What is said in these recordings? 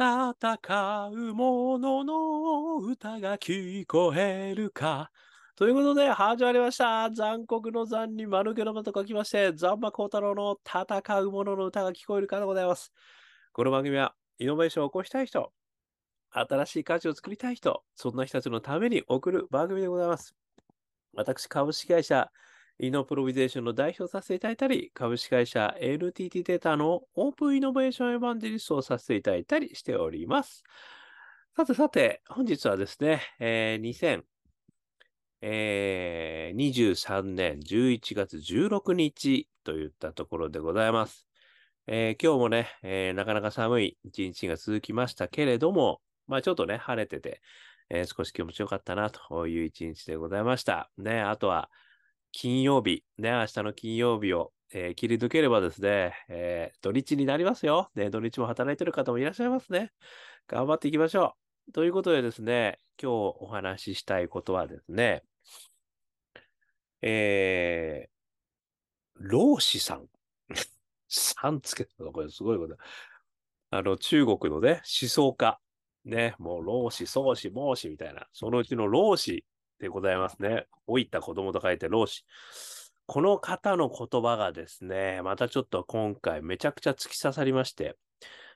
戦う者の歌が聞こえるか。ということで、始まりました。残酷の残に丸けの間と書きまして、ザンマコウタロウの戦う者の歌が聞こえるかでございます。この番組は、イノベーションを起こしたい人、新しい価値を作りたい人、そんな人たちのために送る番組でございます。私、株式会社イノプロビゼーションの代表させていただいたり、株式会社 NTT データのオープンイノベーションエヴァンジリストをさせていただいたりしております。さてさて、本日はですね、えー、2023年11月16日といったところでございます。えー今日もね、えーなかなか寒い一日が続きましたけれども、まあちょっとね、晴れてて、えー少し気持ちよかったなという一日でございました。ね、あとは、金曜日、ね、明日の金曜日を、えー切り抜ければですね、えー土日になりますよ。ね、土日も働いてる方もいらっしゃいますね。頑張っていきましょう。ということでですね、今日お話ししたいことはですね、えー、老子さん。さんつけたのこれすごいこと。あの、中国のね、思想家。ね、もう老子、宗子、孟子みたいな、そのうちの老子でございますね。老いた子供と書いて老子。この方の言葉がですね、またちょっと今回めちゃくちゃ突き刺さりまして、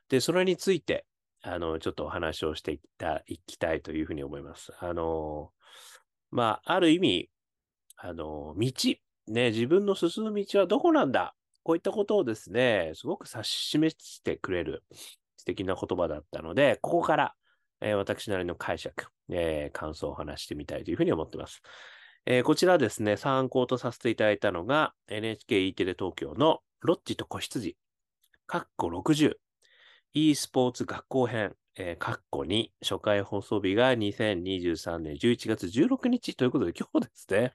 で、それについて、あの、ちょっとお話をしていきたいきたいというふうに思います。あの、まあ、ある意味、あの、道、ね、自分の進む道はどこなんだこういったことをですね、すごく指し示してくれる素敵な言葉だったので、ここから、えー私なりの解釈、えー感想を話してみたいというふうに思っています。えーこちらですね、参考とさせていただいたのが、NHKE テレ東京のロッチと子羊、カッコ60、e スポーツ学校編、カッコ2、初回放送日が2023年11月16日ということで、今日ですね、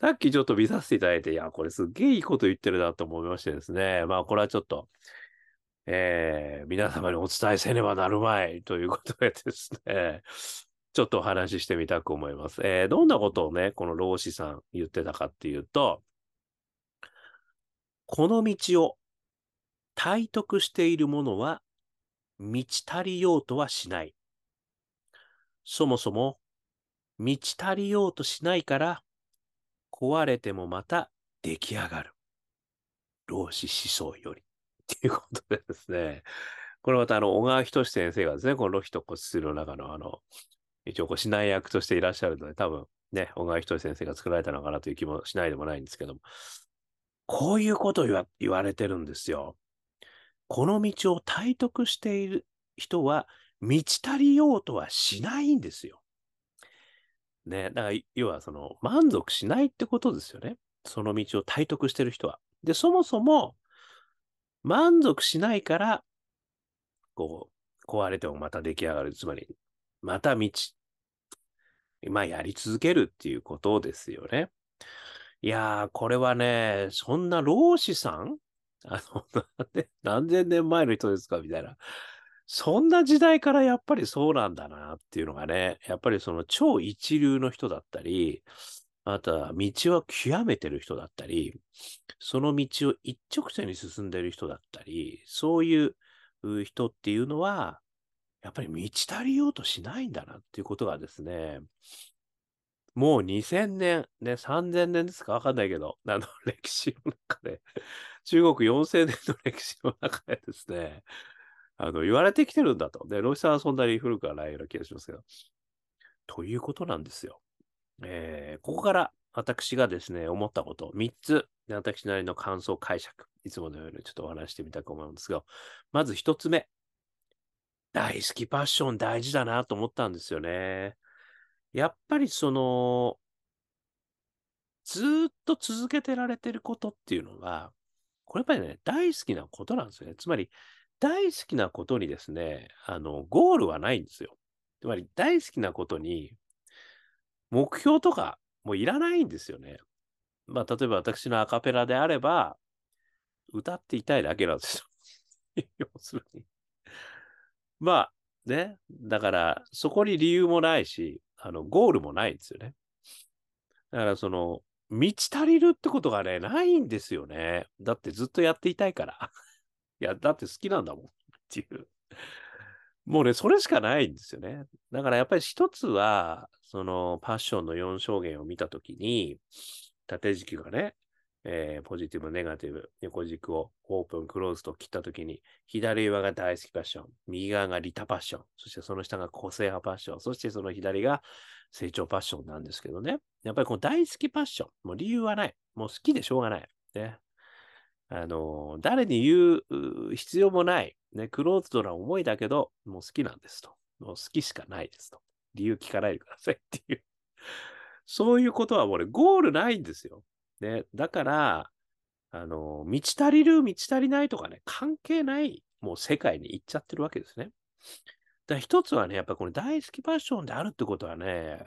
さっきちょっと見させていただいて、いや、これすっげえいいこと言ってるなと思いましてですね、まあ、これはちょっと、えー皆様にお伝えせねばなるまいということでですね、ちょっとお話ししてみたく思います。えーどんなことをね、この老子さん言ってたかっていうと、この道を体得している者は満ち足りようとはしない。そもそも満ち足りようとしないから壊れてもまた出来上がる。老子思想より。っていうことでですね、これまたあの、小川仁志先生がですね、このロヒと骨髄の中のあの、一応こう指南役としていらっしゃるので、多分ね、小川仁志先生が作られたのかなという気もしないでもないんですけども、こういうことを言わ言われてるんですよ。この道を体得している人は満ち足りようとはしないんですよ。ね、だから要はその満足しないってことですよね。その道を体得してる人は。で、そもそも満足しないから、こう、壊れてもまた出来上がる。つまり、また道、まあやり続けるっていうことですよね。いやー、これはね、そんな老子さん？あの、何千年前の人ですか？みたいな。そんな時代からやっぱりそうなんだなっていうのがね、やっぱりその超一流の人だったり、あとは道を極めてる人だったり、その道を一直線に進んでる人だったり、そういう人っていうのは、やっぱり満ち足りようとしないんだなっていうことがですね、もう2000年、ね、3000年ですかわかんないけど、あの、歴史の中で、中国4000年の歴史の中でですね、あの、言われてきてるんだと。で、ロシさんはそんなに古くはないような気がしますけど。ということなんですよ。えーここから私がですね、思ったこと、3つ、私なりの感想解釈、いつものようにちょっとお話してみたく思うんですが、まず1つ目。大好きパッション大事だなと思ったんですよね。やっぱりその、ずっと続けてられてることっていうのは、これやっぱりね、大好きなことなんですよね。つまり、大好きなことにですね、あの、ゴールはないんですよ。つまり、大好きなことに、目標とかもういらないんですよね。まあ、例えば私のアカペラであれば、歌っていたいだけなんですよ。要するに。まあ、ね。だから、そこに理由もないし、あの、ゴールもないんですよね。だから、その、満ち足りるってことがね、ないんですよね。だってずっとやっていたいから。いや、だって好きなんだもん。っていう。もうね、それしかないんですよね。だからやっぱり一つは、そのパッションの4証言を見たときに、縦軸がね、えー、ポジティブ、ネガティブ、横軸をオープン、クローズと切ったときに、左側が大好きパッション、右側がリタパッション、そしてその下が個性派パッション、そしてその左が成長パッションなんですけどね。やっぱりこの大好きパッション、もう理由はない。もう好きでしょうがない。ね。あの、誰に言う必要もない。ね、クローズドな思いだけど、もう好きなんですと。もう好きしかないですと。理由聞かないでくださいっていう。そういうことはもうね、ゴールないんですよ。ね、だから、あの、満ち足りる、満ち足りないとかね、関係ない、もう世界に行っちゃってるわけですね。だ一つはね、やっぱこれ大好きパッションであるってことはね、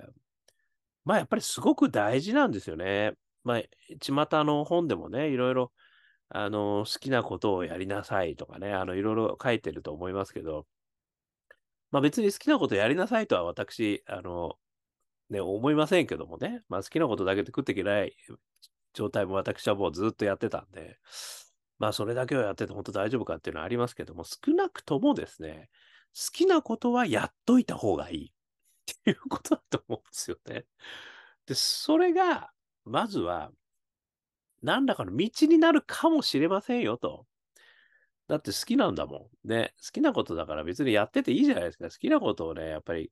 まあやっぱりすごく大事なんですよね。まあ、巷の本でもね、いろいろ、あの、好きなことをやりなさいとかね、あの、いろいろ書いてると思いますけど、まあ別に好きなことやりなさいとは私、あの、ね、思いませんけどもね、まあ好きなことだけで食っていけない状態も私はもうずっとやってたんで、まあそれだけをやってて本当大丈夫かっていうのはありますけども、少なくともですね、好きなことはやっといた方がいいっていうことだと思うんですよね。で、それが、まずは、何らかの道になるかもしれませんよと。だって好きなんだもん。ね、好きなことだから別にやってていいじゃないですか。好きなことをね、やっぱり、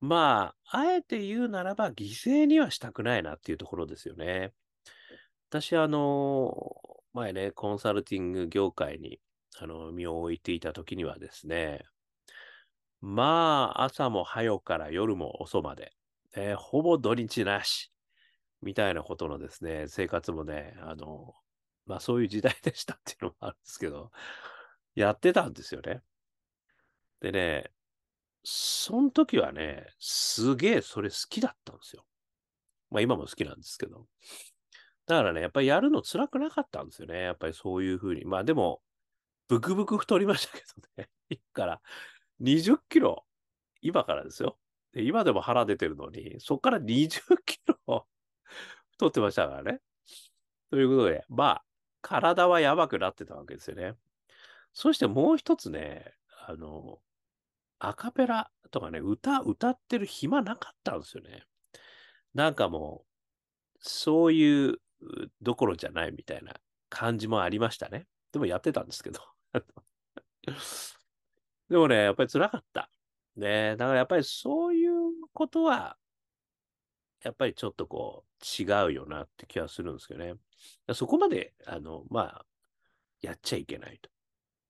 まあ、あえて言うならば犠牲にはしたくないなっていうところですよね。私、あの、前ね、コンサルティング業界に、あの、身を置いていた時にはですね、まあ、朝も早から夜も遅まで、えー、ほぼ土日なし、みたいなことのですね、生活もね、あの、まあそういう時代でしたっていうのもあるんですけど、やってたんですよね。でね、その時はね、すげえそれ好きだったんですよ。まあ今も好きなんですけど。だからね、やっぱりやるの辛くなかったんですよね。やっぱりそういうふうに。まあでも、ブクブク太りましたけどね。今から20キロ、今からですよ。で今でも腹出てるのに、そこから20キロ 太ってましたからね。ということで、まあ、体はやばくなってたわけですよね。そしてもう一つね、あの、アカペラとかね、歌、歌ってる暇なかったんですよね。なんかもう、そういうどころじゃないみたいな感じもありましたね。でもやってたんですけど。でもね、やっぱり辛かった。ねだからやっぱりそういうことは、やっぱりちょっとこう、違うよなって気はするんですけどね。そこまで、あの、まあ、やっちゃいけないと。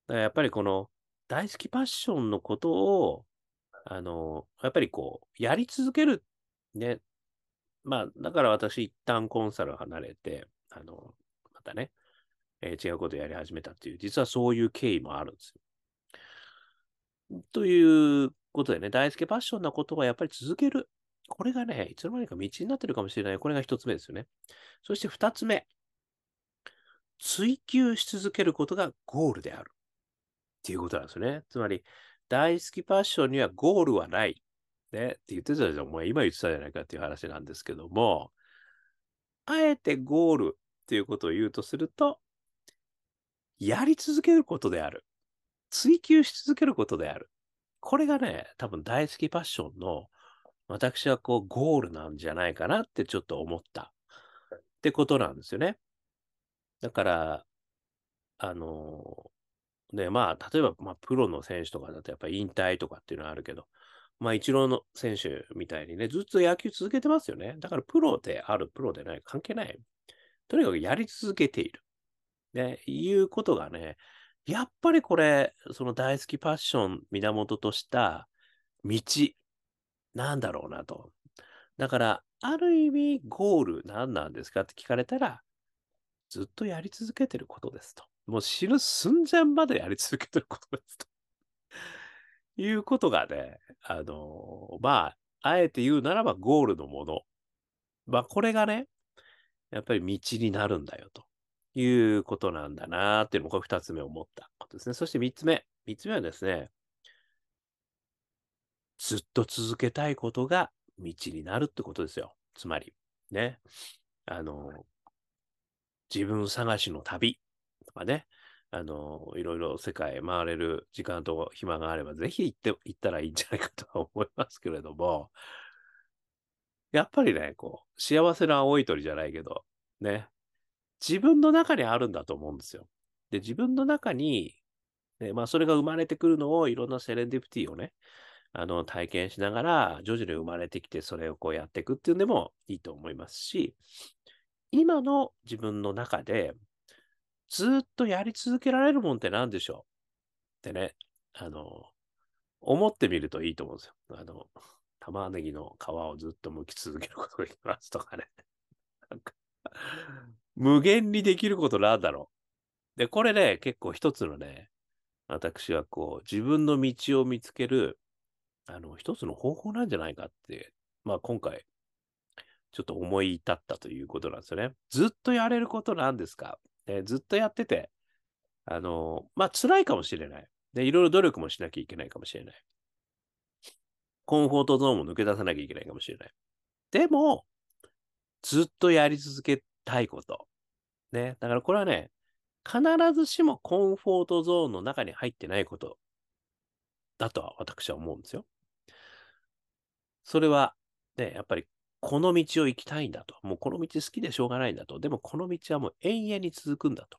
だからやっぱりこの、大好きパッションのことを、あの、やっぱりこう、やり続ける。ね。まあ、だから私一旦コンサルを離れて、あの、またね、えー、違うことをやり始めたっていう、実はそういう経緯もあるんですよ。ということでね、大好きパッションなことはやっぱり続ける。これがね、いつの間にか道になってるかもしれない。これが一つ目ですよね。そして二つ目。追求し続けることがゴールである。っていうことなんですね。つまり、大好きパッションにはゴールはない。ね、って言ってたじゃん。お前今言ってたじゃないかっていう話なんですけども、あえてゴールっていうことを言うとすると、やり続けることである。追求し続けることである。これがね、多分大好きパッションの私はこうゴールなんじゃないかなってちょっと思ったってことなんですよね。だから、あの、ね、まあ、例えば、まあ、プロの選手とかだとやっぱり引退とかっていうのはあるけど、まあ、イチローの選手みたいにね、ずっと野球続けてますよね。だから、プロである、プロでない、関係ない。とにかくやり続けている。ね、いうことがね、やっぱりこれ、その大好きパッション源とした道なんだろうなと。だから、ある意味、ゴール何なんですかって聞かれたら、ずっとやり続けてることですと。もう死ぬ寸前までやり続けてることですと。いうことがね、あのまあ、あえて言うならばゴールのもの。まあ、これがね、やっぱり道になるんだよということなんだなっていうのも、これ二つ目思ったことですね。そして三つ目。三つ目はですね、ずっと続けたいことが道になるってことですよ。つまり、ね。あの、自分探しの旅とかね。あの、いろいろ世界回れる時間と暇があれば、ぜひ行って、行ったらいいんじゃないかとは思いますけれども、やっぱりね、こう、幸せな青い鳥じゃないけど、ね、自分の中にあるんだと思うんですよ。で、自分の中に、ね、まあ、それが生まれてくるのを、いろんなセレンディプティをね、あの、体験しながら、徐々に生まれてきて、それをこうやっていくっていうのでもいいと思いますし、今の自分の中で、ずっとやり続けられるもんって何でしょう？ってね、あの、思ってみるといいと思うんですよ。あの、玉ねぎの皮をずっと剥き続けることができますとかね。なんか無限にできることなんだろう。で、これね、結構一つのね、私はこう、自分の道を見つける、あの、一つの方法なんじゃないかって、まあ今回、ちょっと思い至ったということなんですよね。ずっとやれることなんですか？で、ずっとやってて、あの、まあ、辛いかもしれない。で、いろいろ努力もしなきゃいけないかもしれない。コンフォートゾーンも抜け出さなきゃいけないかもしれない。でも、ずっとやり続けたいこと。ね。だからこれはね、必ずしもコンフォートゾーンの中に入ってないことだとは私は思うんですよ。それは、ね、やっぱりこの道を行きたいんだと。もうこの道好きでしょうがないんだと。でもこの道はもう永遠に続くんだと。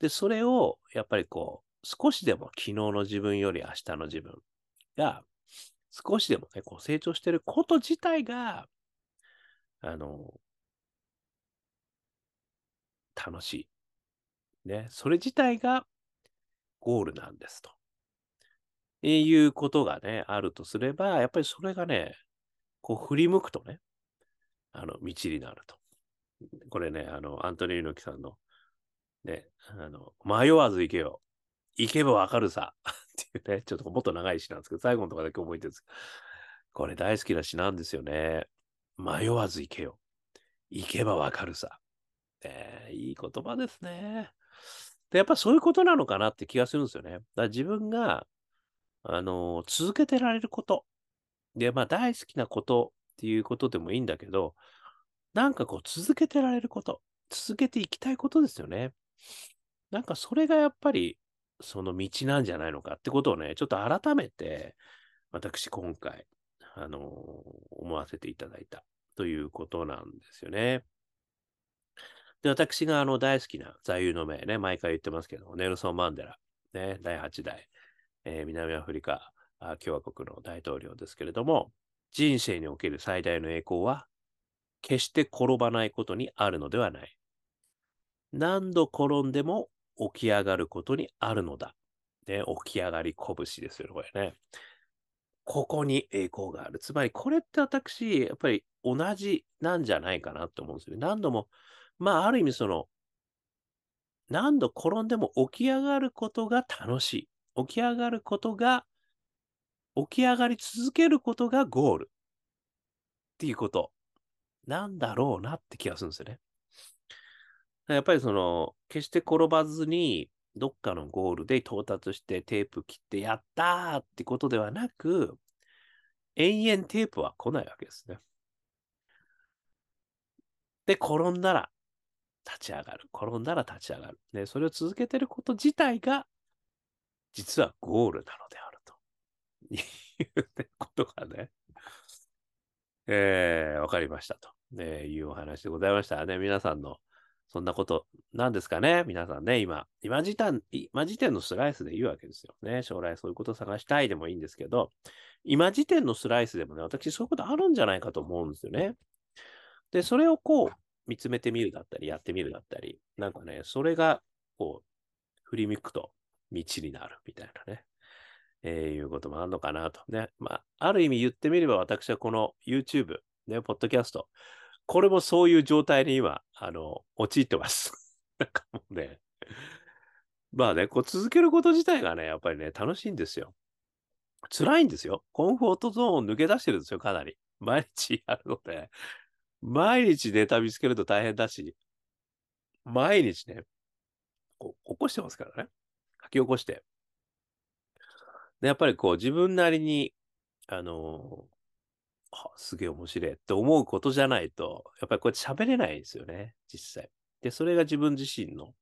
で、それをやっぱりこう、少しでも昨日の自分より明日の自分が少しでもね、こう成長してること自体が、あの、楽しい。ね。それ自体がゴールなんですと。いうことがね、あるとすれば、やっぱりそれがね、こう振り向くとね、あの、道になると。これね、あの、アントニー猪木さんの、ね、あの、迷わず行けよ。行けばわかるさ。っていうね、ちょっともっと長い詩なんですけど、最後のとこだけ覚えてるんです。これ大好きな詩なんですよね。迷わず行けよ。行けばわかるさ。えー、いい言葉ですね。で、やっぱそういうことなのかなって気がするんですよね。だから自分が、あの、続けてられること。で、まあ大好きなことっていうことでもいいんだけど、なんかこう続けてられること、続けていきたいことですよね。なんかそれがやっぱりその道なんじゃないのかってことをね、ちょっと改めて、私今回、あのー、思わせていただいたということなんですよね。で、私があの大好きな座右の銘ね、毎回言ってますけど、ネルソン・マンデラ、ね、第8代、えー、南アフリカ共和国の大統領ですけれども、人生における最大の栄光は、決して転ばないことにあるのではない。何度転んでも起き上がることにあるのだ。ね、起き上がり拳ですよね、これね。ここに栄光がある。つまり、これって私、やっぱり同じなんじゃないかなと思うんですよ。何度も、まあ、ある意味その、何度転んでも起き上がることが楽しい。起き上がることが、起き上がり続けることがゴール。っていうことなんだろうなって気がするんですよね。やっぱりその、決して転ばずに、どっかのゴールで到達してテープ切ってやったーってことではなく、延々テープは来ないわけですね。で、転んだら立ち上がる。転んだら立ち上がる。で、それを続けてること自体が、実はゴールなのである。いうことがね、えー、わかりましたと、えいうお話でございましたね。皆さんのそんなことなんですかね？皆さんね、今、今時点、今時点のスライスで言うわけですよね。将来そういうこと探したいでもいいんですけど、今時点のスライスでもね、私そういうことあるんじゃないかと思うんですよね。で、それをこう、見つめてみるだったり、やってみるだったり、なんかね、それが、こう、振り向くと道になるみたいなね、えー、いうこともあるのかなとね。まあ、ある意味言ってみれば私はこの YouTube、ね、ポッドキャスト、これもそういう状態に今、あの、陥ってます。なんかもうね、まあね、こう続けること自体がね、やっぱりね、楽しいんですよ。辛いんですよ。コンフォートゾーンを抜け出してるんですよ、かなり。毎日やるので。毎日ネタ見つけると大変だし、毎日ね、こう起こしてますからね。書き起こして。で、やっぱりこう自分なりに、あのあ、すげえ面白いって思うことじゃないと、やっぱりこれ喋れないですよね、実際。で、それが自分自身の、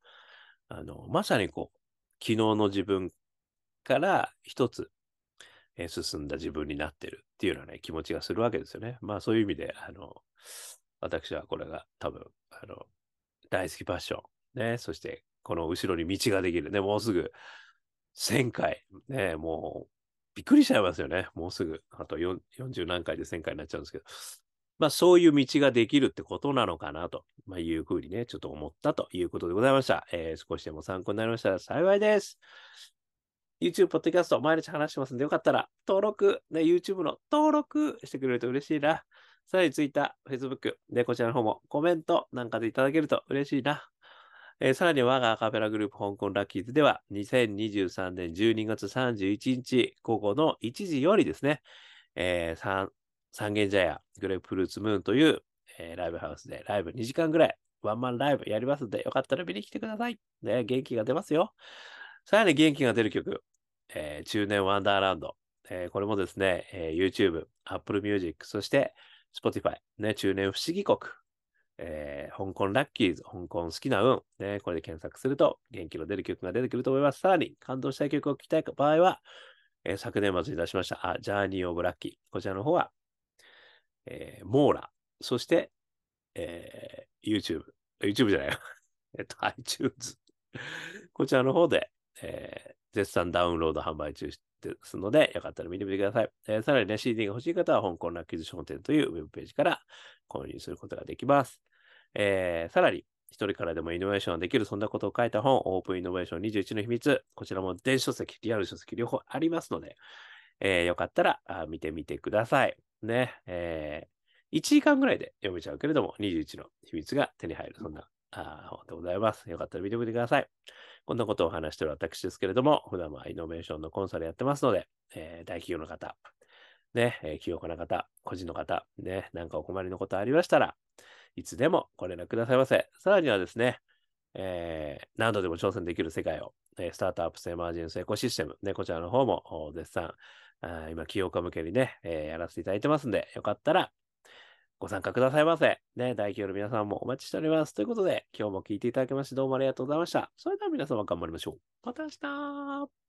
あの、まさにこう、昨日の自分から一つ、えー進んだ自分になってるっていうようなね、気持ちがするわけですよね。まあそういう意味で、あの、私はこれが多分、あの、大好きパッション。ね、そして、この後ろに道ができる。ね、もうすぐ1000回。ね、もう、びっくりしちゃいますよね。もうすぐ、あと40何回で1000回になっちゃうんですけど。まあそういう道ができるってことなのかなと、まあ、いうふうにね、ちょっと思ったということでございました。えー少しでも参考になりましたら幸いです。YouTube、ポッドキャスト、毎日話してますんで、よかったら、登録、ね、YouTube の登録してくれると嬉しいな。さらに Twitter、Facebook、で、こちらの方もコメントなんかでいただけると嬉しいな。えーさらに我がアカペラグループ香港ラッキーズでは、2023年12月31日午後の1時よりですね、えー三三軒茶屋グレープフルーツムーンという、えーライブハウスでライブ2時間ぐらいワンマンライブやりますので、よかったら見に来てください。ね、元気が出ますよ。さらに元気が出る曲、えー中年ワンダーランド。えーこれもですね、えー YouTube、Apple Music、そして Spotify、ね、中年不思議国、えー香港ラッキーズ、香港好きな運、ね、これで検索すると元気の出る曲が出てくると思います。さらに感動したい曲を聴きたい場合は、えー昨年末に出しました、あ、ジャーニー・オブ・ラッキー。こちらの方は、えーモーラ、そして、えー YouTube、YouTube じゃないよ。えっと、iTunes。こちらの方で、えー絶賛ダウンロード販売中ですので、よかったら見てみてください。えーさらにね、CD が欲しい方は、香港ラッキーズ商店というウェブページから購入することができます。えーさらに、一人からでもイノベーションができる、そんなことを書いた本、オープンイノベーション21の秘密。こちらも電子書籍、リアル書籍両方ありますので、えーよかったらあ見てみてください。ね。えー1時間ぐらいで読めちゃうけれども、21の秘密が手に入る、そんなあー本でございます。よかったら見てみてください。こんなことをお話している私ですけれども、普段はイノベーションのコンサルやってますので、えー大企業の方、ね、えー起業家の方、個人の方、ね、なんかお困りのことありましたら、いつでもご連絡くださいませ。さらにはですね、えー何度でも挑戦できる世界を、えースタートアップスエマージェンスエコシステム、ね、こちらの方も絶賛、あ今、起業家向けにね、えーやらせていただいてますんで、よかったらご参加くださいませ。ね、代表の皆さんもお待ちしております。ということで、今日も聞いていただきましてどうもありがとうございました。それでは皆様頑張りましょう。また明日